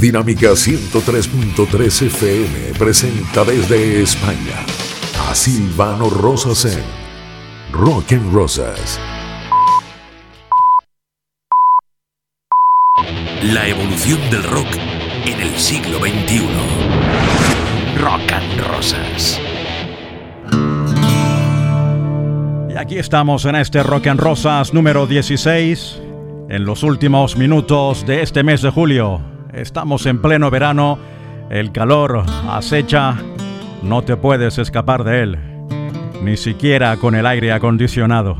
Dinámica 103.3 FM presenta desde España a Silvano Rosas en Rock and Rosas. La evolución del rock en el siglo XXI. Rock and Rosas. Y aquí estamos en este Rock and Rosas número 16, en los últimos minutos de este mes de julio. Estamos en pleno verano, el calor acecha, no te puedes escapar de él, ni siquiera con el aire acondicionado.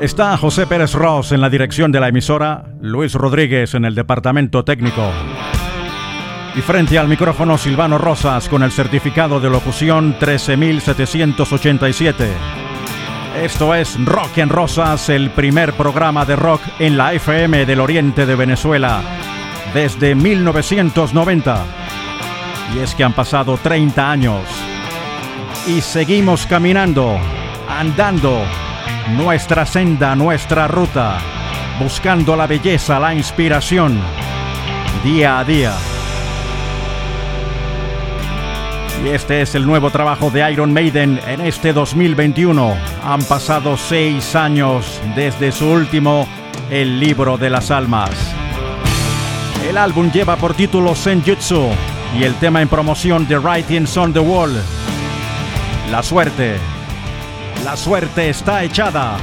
Está José Pérez Ross en la dirección de la emisora, Luis Rodríguez en el departamento técnico. Y frente al micrófono Silvano Rosas con el certificado de locución 13787. Esto es Rock en Rosas, el primer programa de rock en la FM del Oriente de Venezuela desde 1990. Y es que han pasado 30 años y seguimos caminando, andando nuestra senda, nuestra ruta, buscando la belleza, la inspiración, día a día. Y este es el nuevo trabajo de Iron Maiden en este 2021. Han pasado seis años desde su último El libro de las almas. El álbum lleva por título Senjutsu y el tema en promoción de Writings on the Wall. La suerte. La suerte está echada.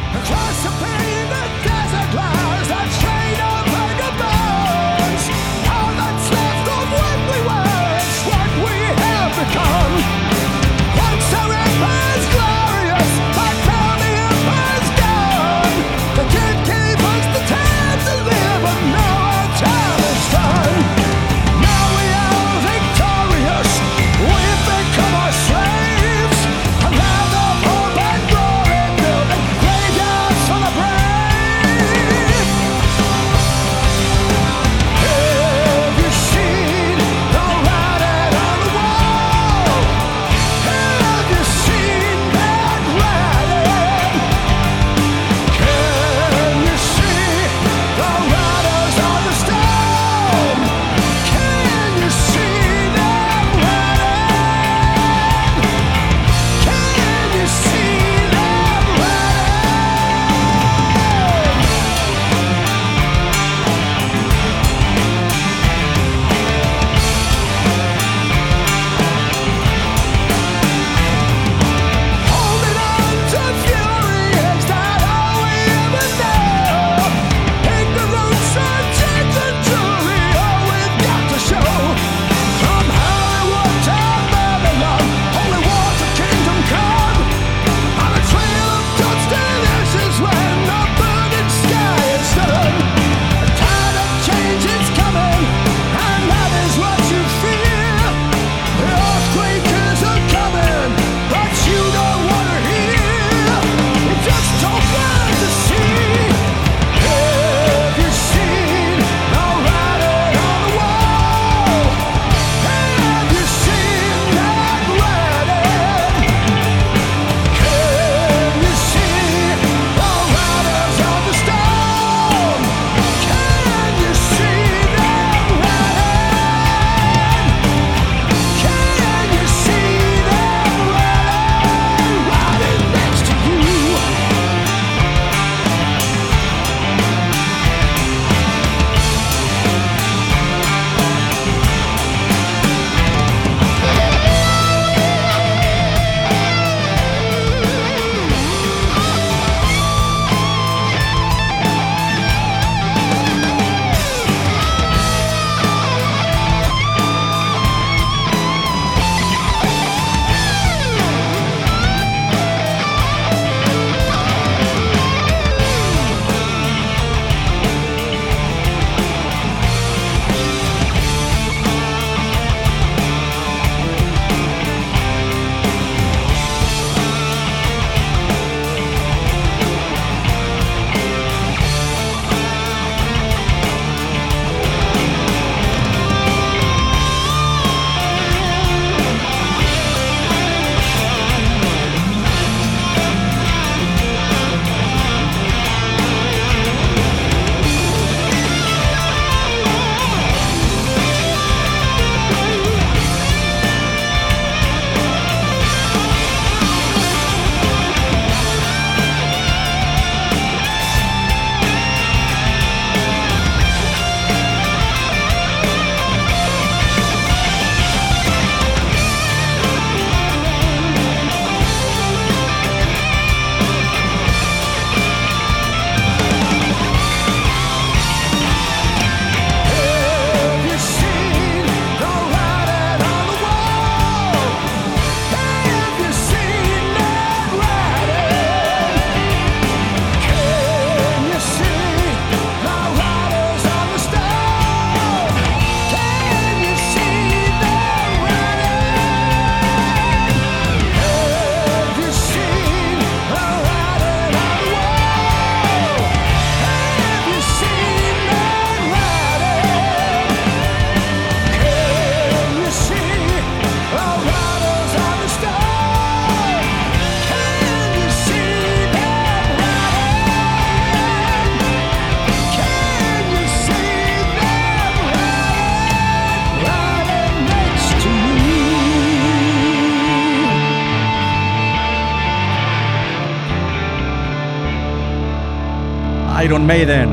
Iron Maiden,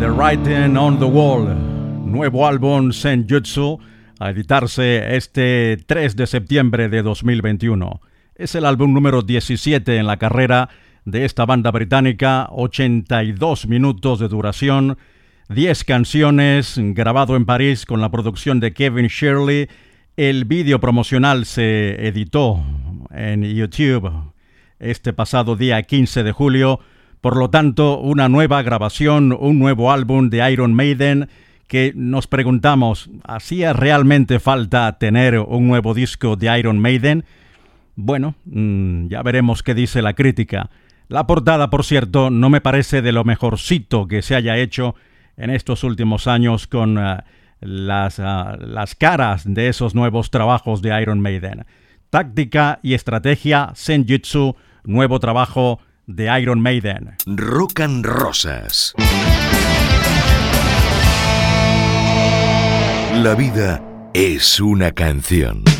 The Writing on the Wall, nuevo álbum Senjutsu, a editarse este 3 de septiembre de 2021. Es el álbum número 17 en la carrera de esta banda británica, 82 minutos de duración, 10 canciones, grabado en París con la producción de Kevin Shirley. El vídeo promocional se editó en YouTube este pasado día 15 de julio. Por lo tanto, una nueva grabación, un nuevo álbum de Iron Maiden que nos preguntamos, ¿hacía realmente falta tener un nuevo disco de Iron Maiden? Bueno, mm, ya veremos qué dice la crítica. La portada, por cierto, no me parece de lo mejorcito que se haya hecho en estos últimos años con eh, las, ah, las caras de esos nuevos trabajos de Iron Maiden. Táctica y estrategia Senjutsu, nuevo trabajo de Iron Maiden. Rock and Rosas. La vida es una canción.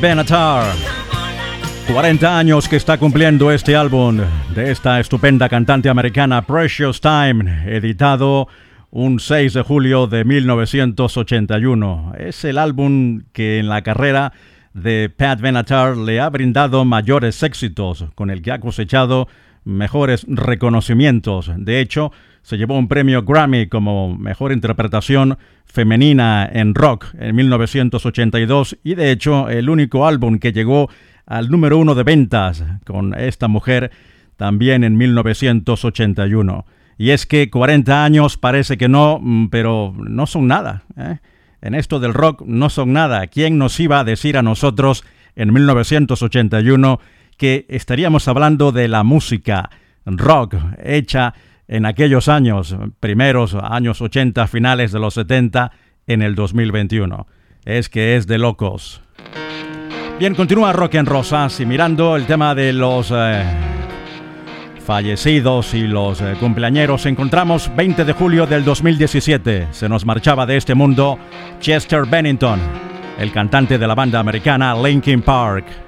Benatar. 40 años que está cumpliendo este álbum de esta estupenda cantante americana Precious Time, editado un 6 de julio de 1981. Es el álbum que en la carrera de Pat Benatar le ha brindado mayores éxitos, con el que ha cosechado mejores reconocimientos. De hecho, se llevó un premio Grammy como mejor interpretación femenina en rock en 1982 y de hecho el único álbum que llegó al número uno de ventas con esta mujer también en 1981. Y es que 40 años parece que no, mm, pero no son nada. ¿eh? En esto del rock no son nada. ¿Quién nos iba a decir a nosotros en 1981 que estaríamos hablando de la música rock hecha en aquellos años, primeros años 80, finales de los 70, en el 2021. Es que es de locos. Bien, continúa Rock en Rosas y mirando el tema de los eh, fallecidos y los eh, cumpleañeros, encontramos 20 de julio del 2017. Se nos marchaba de este mundo Chester Bennington, el cantante de la banda americana Linkin Park.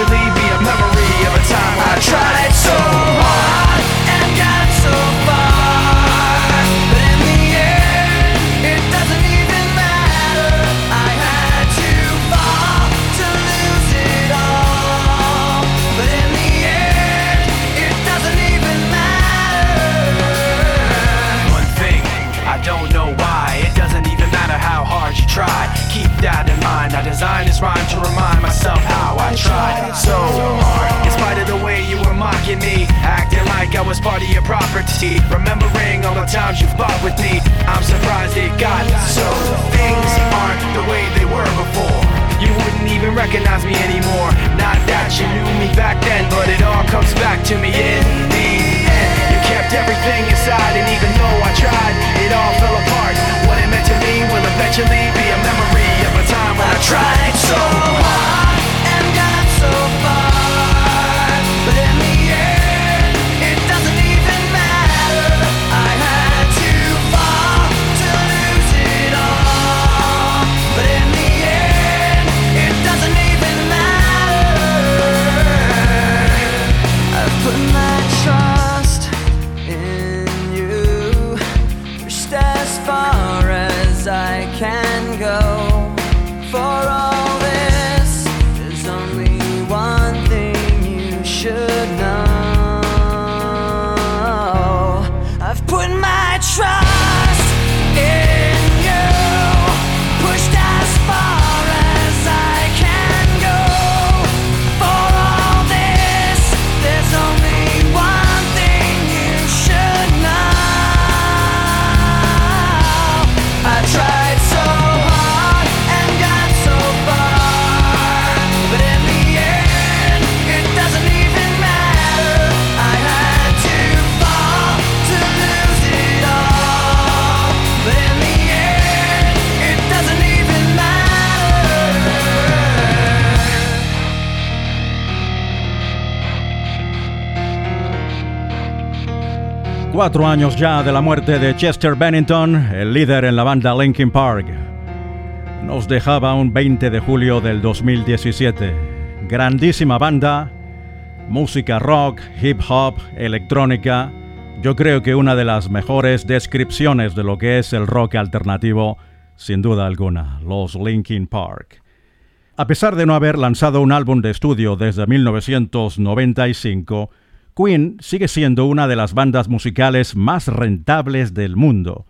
eventually be a memory of a time I tried so Cuatro años ya de la muerte de Chester Bennington, el líder en la banda Linkin Park. Nos dejaba un 20 de julio del 2017. Grandísima banda, música rock, hip hop, electrónica. Yo creo que una de las mejores descripciones de lo que es el rock alternativo, sin duda alguna, los Linkin Park. A pesar de no haber lanzado un álbum de estudio desde 1995, Queen sigue siendo una de las bandas musicales más rentables del mundo.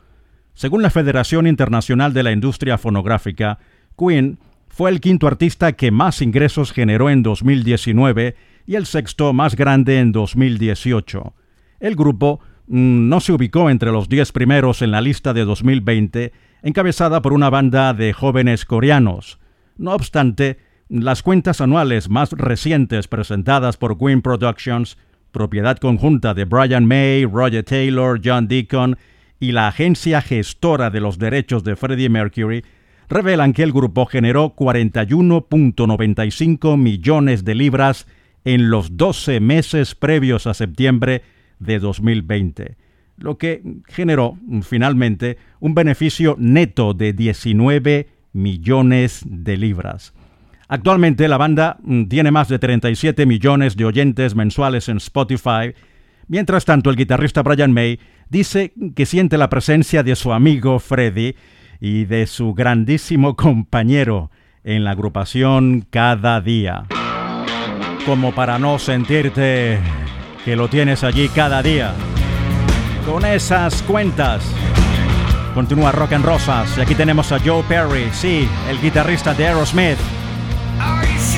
Según la Federación Internacional de la Industria Fonográfica, Queen fue el quinto artista que más ingresos generó en 2019 y el sexto más grande en 2018. El grupo mm, no se ubicó entre los 10 primeros en la lista de 2020, encabezada por una banda de jóvenes coreanos. No obstante, las cuentas anuales más recientes presentadas por Queen Productions propiedad conjunta de Brian May, Roger Taylor, John Deacon y la agencia gestora de los derechos de Freddie Mercury, revelan que el grupo generó 41.95 millones de libras en los 12 meses previos a septiembre de 2020, lo que generó finalmente un beneficio neto de 19 millones de libras. Actualmente la banda mm, tiene más de 37 millones de oyentes mensuales en Spotify. Mientras tanto, el guitarrista Brian May dice que siente la presencia de su amigo Freddie y de su grandísimo compañero en la agrupación Cada Día. Como para no sentirte que lo tienes allí cada día. Con esas cuentas. Continúa Rock and Rosas y aquí tenemos a Joe Perry, sí, el guitarrista de Aerosmith. Are you sure?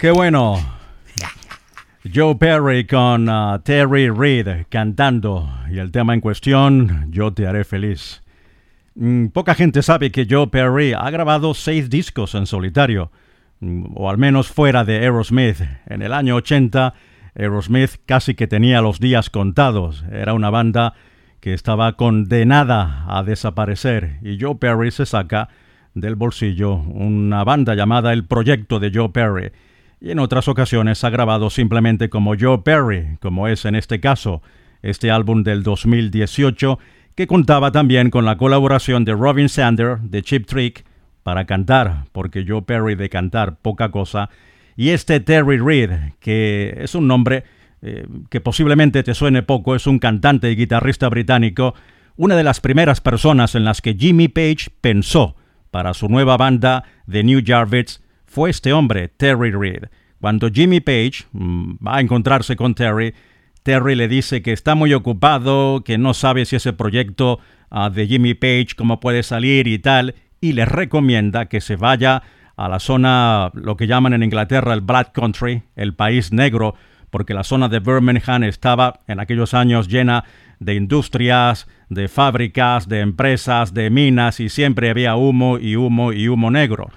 Qué bueno. Joe Perry con uh, Terry Reid cantando y el tema en cuestión, Yo te haré feliz. Mm, poca gente sabe que Joe Perry ha grabado seis discos en solitario, mm, o al menos fuera de Aerosmith. En el año 80, Aerosmith casi que tenía los días contados. Era una banda que estaba condenada a desaparecer y Joe Perry se saca del bolsillo una banda llamada El Proyecto de Joe Perry y en otras ocasiones ha grabado simplemente como Joe Perry, como es en este caso, este álbum del 2018, que contaba también con la colaboración de Robin Sander de Chip Trick para cantar, porque Joe Perry de cantar poca cosa, y este Terry Reid, que es un nombre eh, que posiblemente te suene poco, es un cantante y guitarrista británico, una de las primeras personas en las que Jimmy Page pensó para su nueva banda The New Jarvis fue este hombre, Terry Reid. Cuando Jimmy Page mm, va a encontrarse con Terry, Terry le dice que está muy ocupado, que no sabe si ese proyecto ah, de Jimmy Page, cómo puede salir y tal, y le recomienda que se vaya a la zona, lo que llaman en Inglaterra el Black Country, el país negro, porque la zona de Birmingham estaba en aquellos años llena de industrias, de fábricas, de empresas, de minas y siempre había humo y humo y humo negro.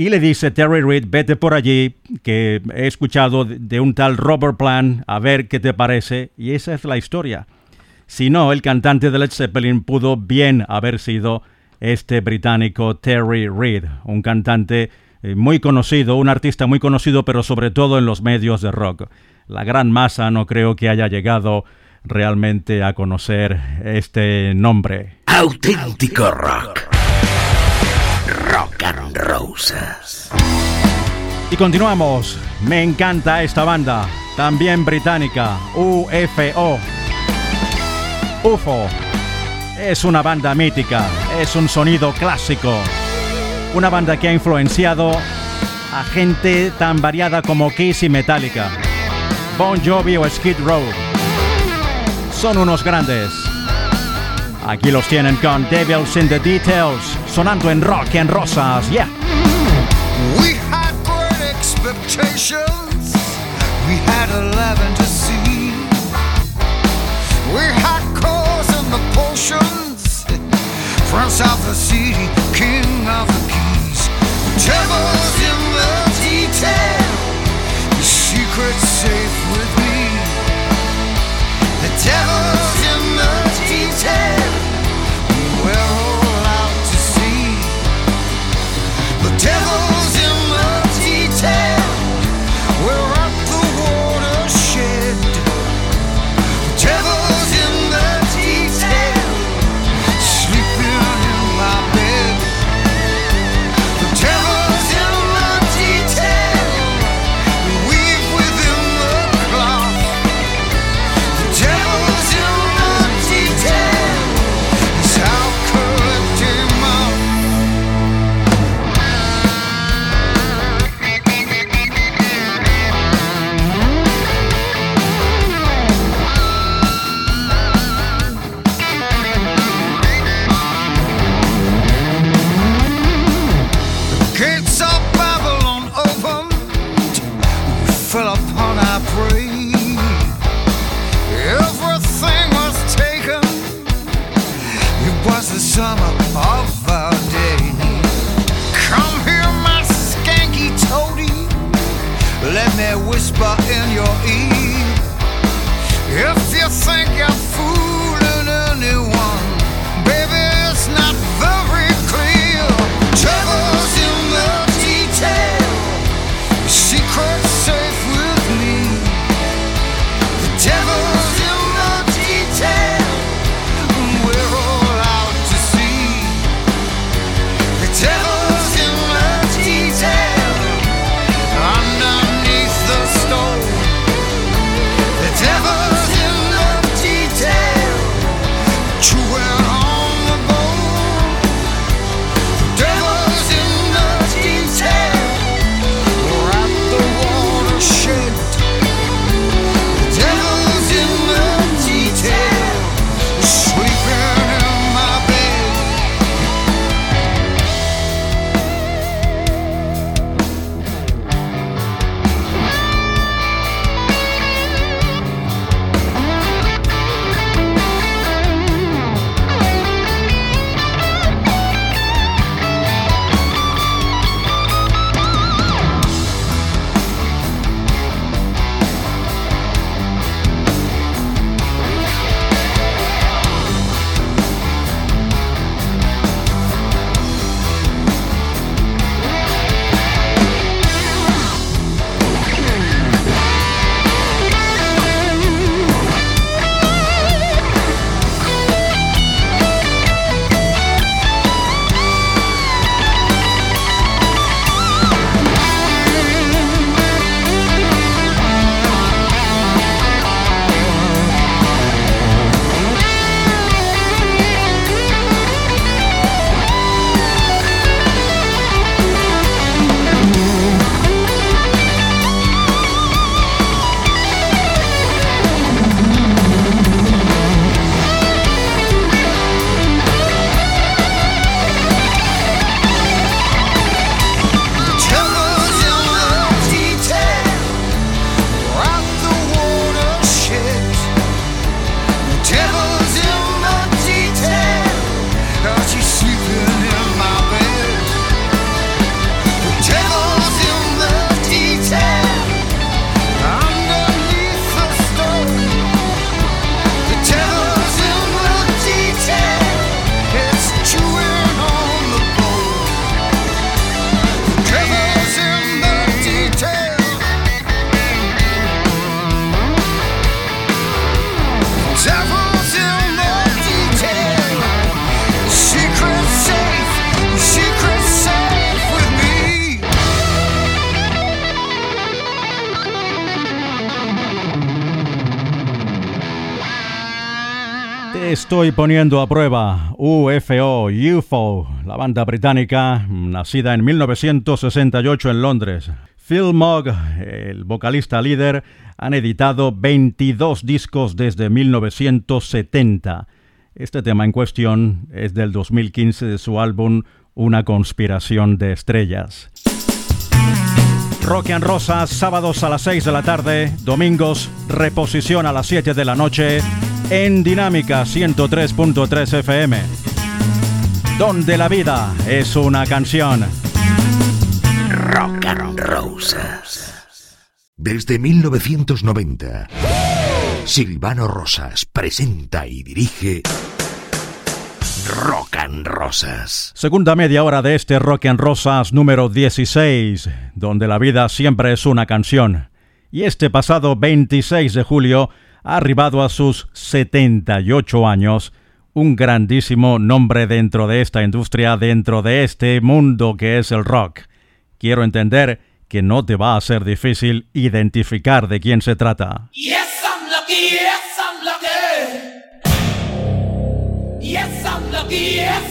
Y le dice Terry Reid, vete por allí, que he escuchado de un tal Robert Plant, a ver qué te parece. Y esa es la historia. Si no, el cantante de Led Zeppelin pudo bien haber sido este británico Terry Reid, un cantante eh, muy conocido, un artista muy conocido, pero sobre todo en los medios de rock. La gran masa no creo que haya llegado realmente a conocer este nombre. Auténtico rock. Y continuamos. Me encanta esta banda, también británica, UFO. UFO. Es una banda mítica, es un sonido clásico. Una banda que ha influenciado a gente tan variada como Kiss y Metallica, Bon Jovi o Skid Row. Son unos grandes. Aquí los tienen con Devils in the Details, sonando en rock en rosas, yeah. We had great expectations. We had eleven to see. We had cars and the potions. From South the City, King of the Keys. Devils in the detail. The secret's safe with me. The devil's in. We're all out to sea. The devil's estoy poniendo a prueba. UFO, UFO, la banda británica, nacida en 1968 en Londres. Phil Mogg, el vocalista líder, han editado 22 discos desde 1970. Este tema en cuestión es del 2015 de su álbum Una conspiración de estrellas. Rock and Rosa, sábados a las 6 de la tarde, domingos, reposición a las 7 de la noche, en Dinámica 103.3 FM, donde la vida es una canción. Rock and Rosas. Desde 1990, Silvano Rosas presenta y dirige Rock and Rosas. Segunda media hora de este Rock and Rosas número 16, donde la vida siempre es una canción. Y este pasado 26 de julio ha arribado a sus 78 años, un grandísimo nombre dentro de esta industria, dentro de este mundo que es el rock. Quiero entender que no te va a ser difícil identificar de quién se trata. Yes, I'm lucky. Yes, I'm lucky. Yes, I'm lucky. Yes,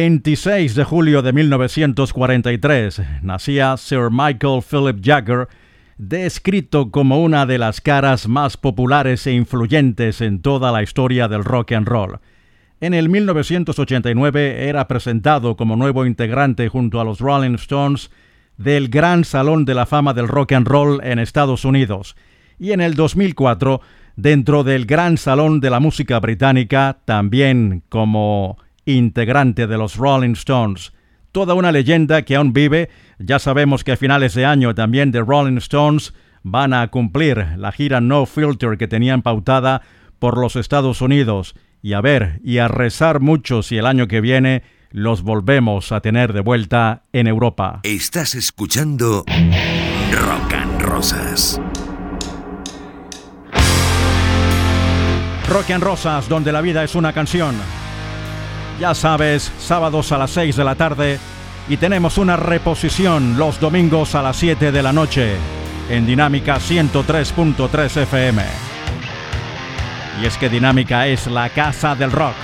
26 de julio de 1943 nacía Sir Michael Philip Jagger, descrito como una de las caras más populares e influyentes en toda la historia del rock and roll. En el 1989 era presentado como nuevo integrante junto a los Rolling Stones del Gran Salón de la Fama del Rock and Roll en Estados Unidos y en el 2004 dentro del Gran Salón de la Música Británica también como integrante de los Rolling Stones. Toda una leyenda que aún vive. Ya sabemos que a finales de año también The Rolling Stones van a cumplir la gira No Filter que tenían pautada por los Estados Unidos. Y a ver, y a rezar mucho si el año que viene los volvemos a tener de vuelta en Europa. Estás escuchando Rock and Rosas. Rock and Rosas, donde la vida es una canción. Ya sabes, sábados a las 6 de la tarde y tenemos una reposición los domingos a las 7 de la noche en Dinámica 103.3 FM. Y es que Dinámica es la casa del rock.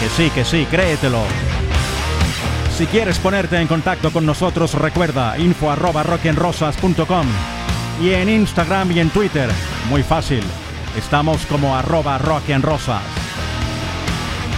Que sí, que sí, créetelo. Si quieres ponerte en contacto con nosotros, recuerda info arroba rockenrosas.com y en Instagram y en Twitter. Muy fácil. Estamos como arroba rockenrosas.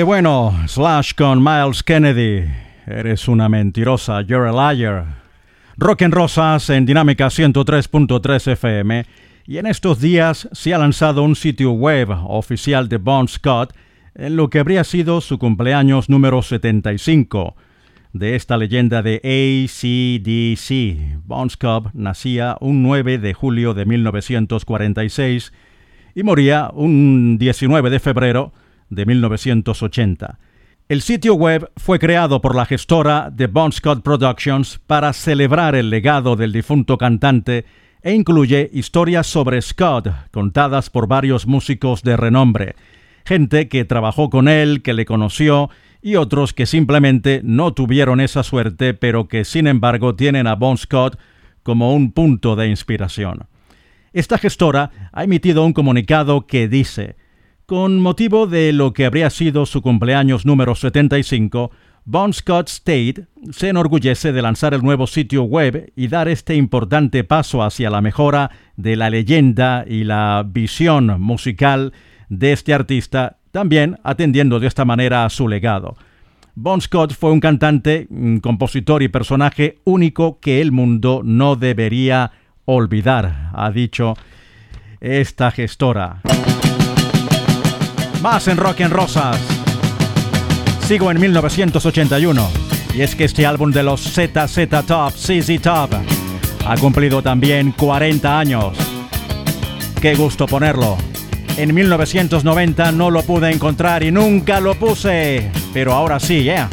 Qué bueno, Slash con Miles Kennedy. Eres una mentirosa, you're a liar. Rock en Rosas en Dinámica 103.3 FM. Y en estos días se ha lanzado un sitio web oficial de Bon Scott en lo que habría sido su cumpleaños número 75. de esta leyenda de ACDC. Bon Scott nacía un 9 de julio de 1946 y moría un 19 de febrero de 1980. El sitio web fue creado por la gestora de Bon Scott Productions para celebrar el legado del difunto cantante e incluye historias sobre Scott contadas por varios músicos de renombre, gente que trabajó con él, que le conoció y otros que simplemente no tuvieron esa suerte pero que sin embargo tienen a Bon Scott como un punto de inspiración. Esta gestora ha emitido un comunicado que dice, con motivo de lo que habría sido su cumpleaños número 75, Bon Scott State se enorgullece de lanzar el nuevo sitio web y dar este importante paso hacia la mejora de la leyenda y la visión musical de este artista, también atendiendo de esta manera a su legado. Bon Scott fue un cantante, compositor y personaje único que el mundo no debería olvidar, ha dicho esta gestora. Más en Rock en Rosas. Sigo en 1981 y es que este álbum de los ZZ Top, CZ Top, ha cumplido también 40 años. Qué gusto ponerlo. En 1990 no lo pude encontrar y nunca lo puse, pero ahora sí, yeah.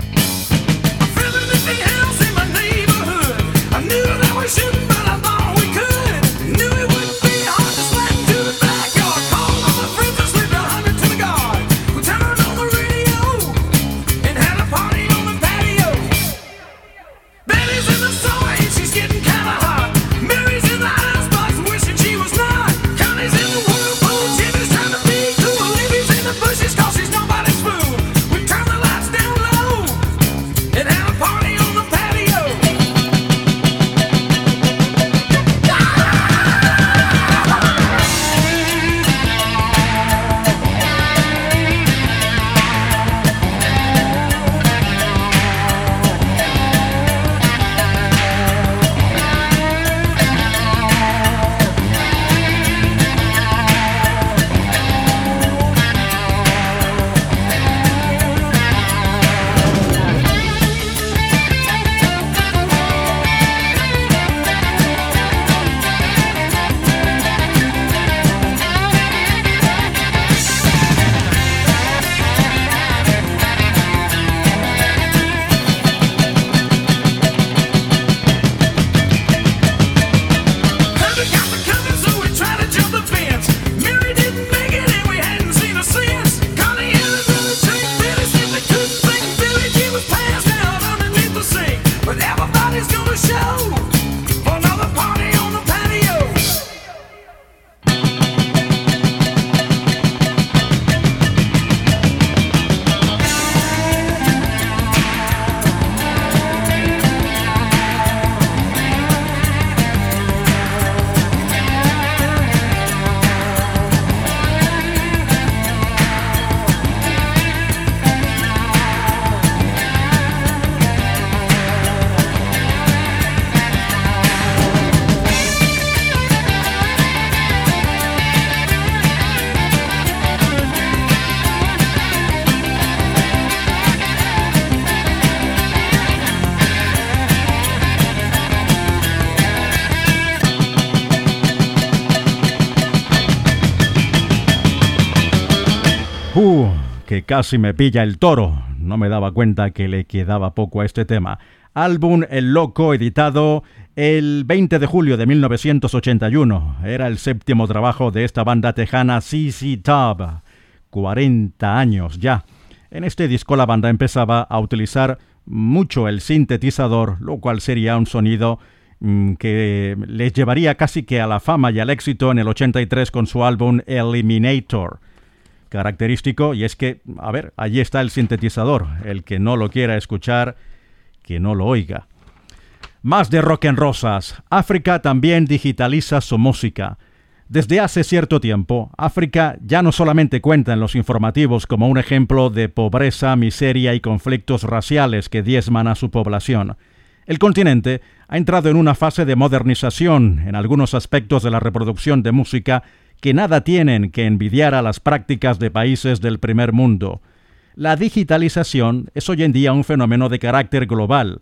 Casi me pilla el toro. No me daba cuenta que le quedaba poco a este tema. Álbum El Loco, editado el 20 de julio de 1981. Era el séptimo trabajo de esta banda tejana CC Top. 40 años ya. En este disco la banda empezaba a utilizar mucho el sintetizador, lo cual sería un sonido mm, que les llevaría casi que a la fama y al éxito en el 83 con su álbum Eliminator característico y es que, a ver, allí está el sintetizador. El que no lo quiera escuchar, que no lo oiga. Más de rock en rosas. África también digitaliza su música. Desde hace cierto tiempo, África ya no solamente cuenta en los informativos como un ejemplo de pobreza, miseria y conflictos raciales que diezman a su población. El continente ha entrado en una fase de modernización en algunos aspectos de la reproducción de música que nada tienen que envidiar a las prácticas de países del primer mundo. La digitalización es hoy en día un fenómeno de carácter global.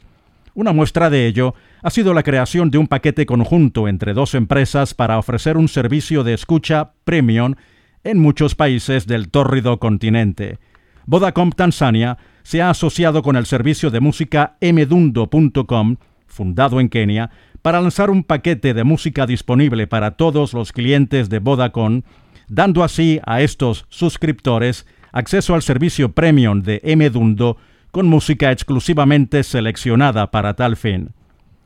Una muestra de ello ha sido la creación de un paquete conjunto entre dos empresas para ofrecer un servicio de escucha premium en muchos países del tórrido continente. Vodacom Tanzania se ha asociado con el servicio de música mdundo.com, fundado en Kenia, para lanzar un paquete de música disponible para todos los clientes de Vodacom, dando así a estos suscriptores acceso al servicio premium de Mdundo con música exclusivamente seleccionada para tal fin.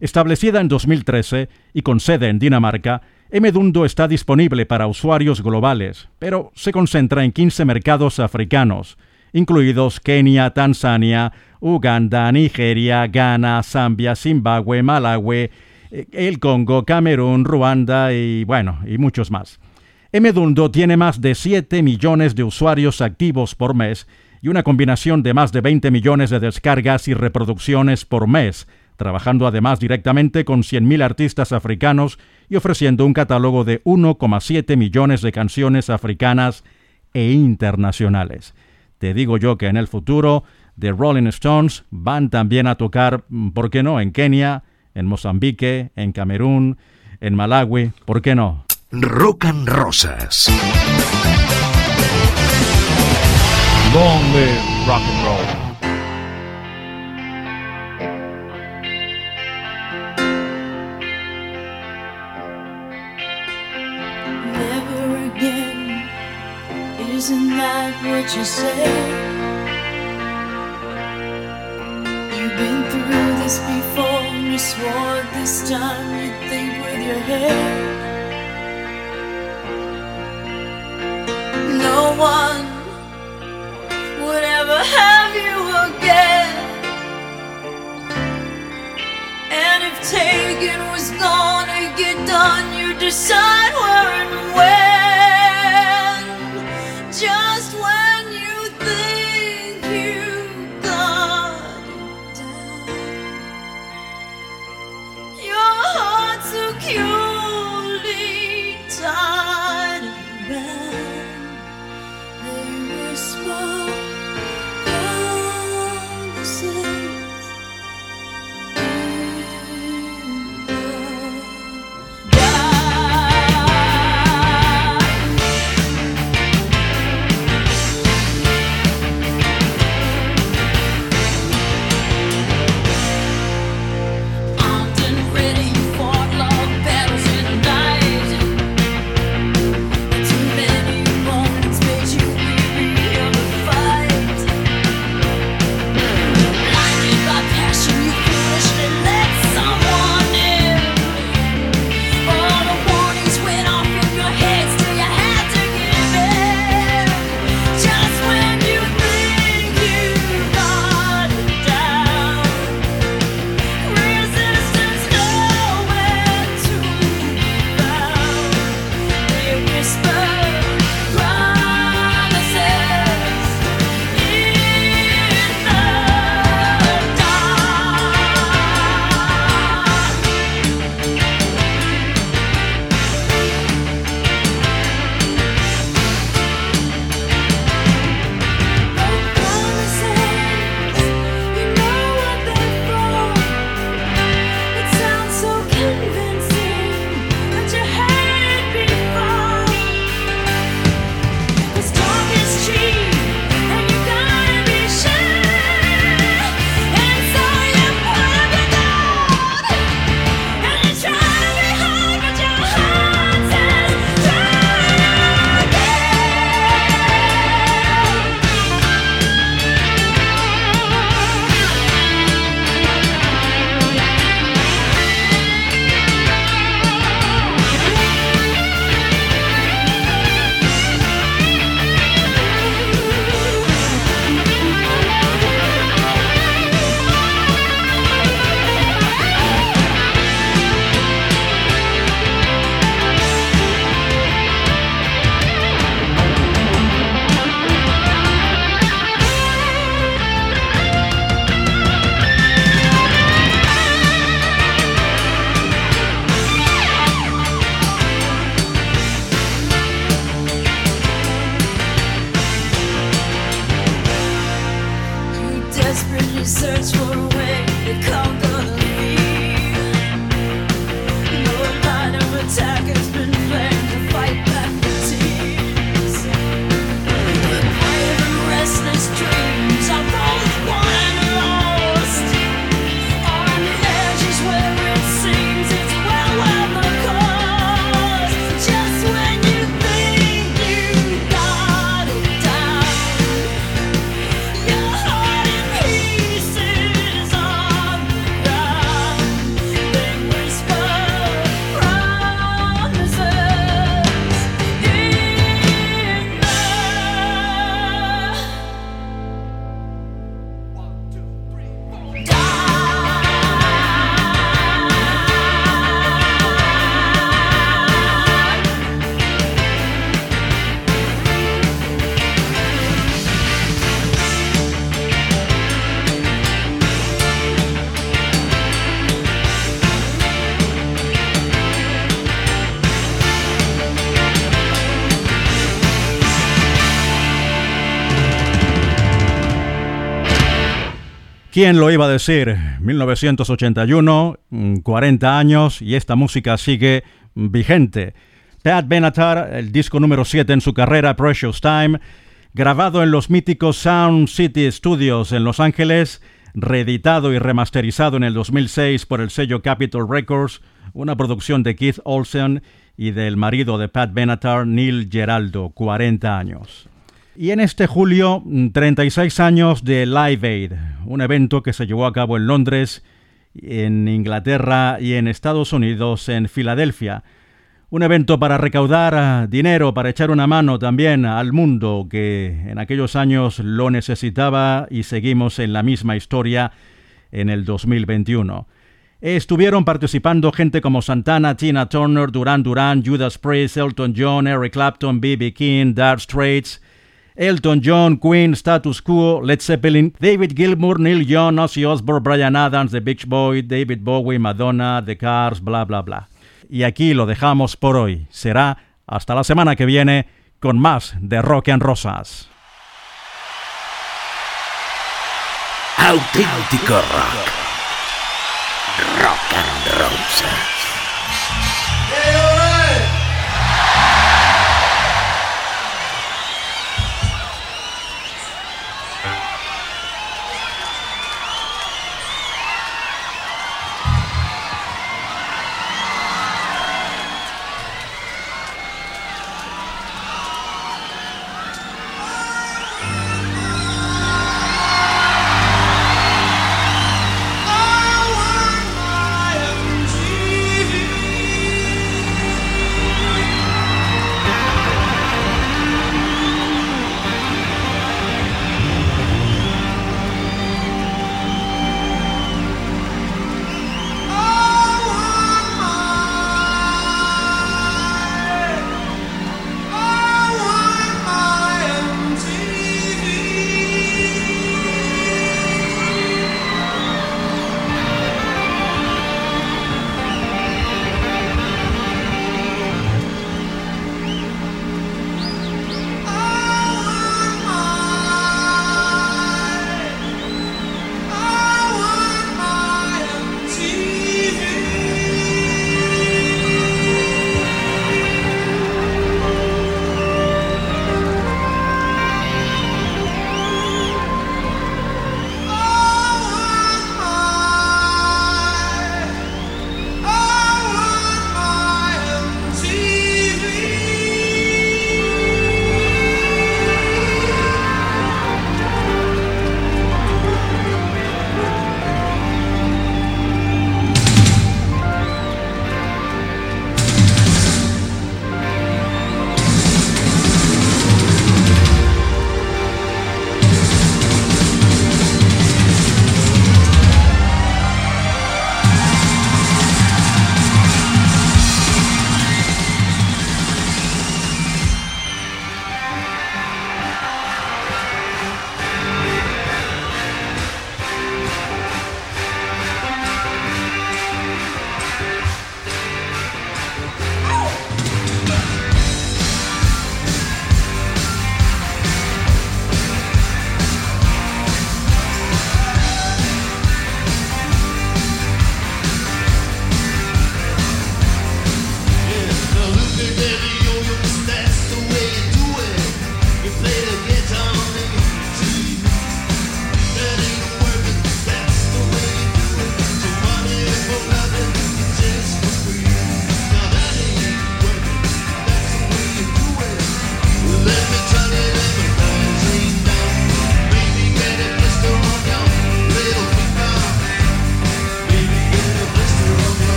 Establecida en 2013 y con sede en Dinamarca, Mdundo está disponible para usuarios globales, pero se concentra en 15 mercados africanos, incluidos Kenia, Tanzania, Uganda, Nigeria, Ghana, Zambia, Zimbabue, Malawi, el Congo, Camerún, Ruanda y bueno, y muchos más. Mdundo tiene más de 7 millones de usuarios activos por mes y una combinación de más de 20 millones de descargas y reproducciones por mes, trabajando además directamente con 100.000 artistas africanos y ofreciendo un catálogo de 1,7 millones de canciones africanas e internacionales. Te digo yo que en el futuro The Rolling Stones van también a tocar, ¿por qué no?, en Kenia, en Mozambique, en Camerún, en Malawi, ¿por qué no? Rock and Rosas. Long live rock and roll. Never again. Isn't that what you say? This before. You swore this time you'd think with your head. No one would ever have you again. And if taken was gonna get done, you decide where and when. you. ¿Quién lo iba a decir? 1981, mm, 40 años y esta música sigue vigente. Pat Benatar, el disco número 7 en su carrera, Precious Time, grabado en los míticos Sound City Studios en Los Ángeles, reeditado y remasterizado en el 2006 por el sello Capitol Records, una producción de Keith Olsen y del marido de Pat Benatar, Neil Geraldo, 40 años. Y en este julio, mm, 36 años de Live Aid, un evento que se llevó a cabo en Londres, en Inglaterra y en Estados Unidos, en Filadelfia. Un evento para recaudar ah, dinero, para echar una mano también al mundo que en aquellos años lo necesitaba y seguimos en la misma historia en el 2021. Estuvieron participando gente como Santana, Tina Turner, Duran Duran, Judas Priest, Elton John, Eric Clapton, B.B. King, Dark Straits, Elton John, Queen, Status Quo, Led Zeppelin, David Gilmour, Neil Young, Ozzy Osbourne, Brian Adams, The Beach Boy, David Bowie, Madonna, The Cars, bla bla bla. Y aquí lo dejamos por hoy. Será hasta la semana que viene con más de Rock and Rosas. Auténtico rock. Rock and Roses.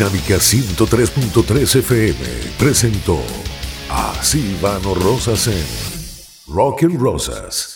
Dinámica 103.3 FM presentó a Silvano Rosas en Rock Rosas.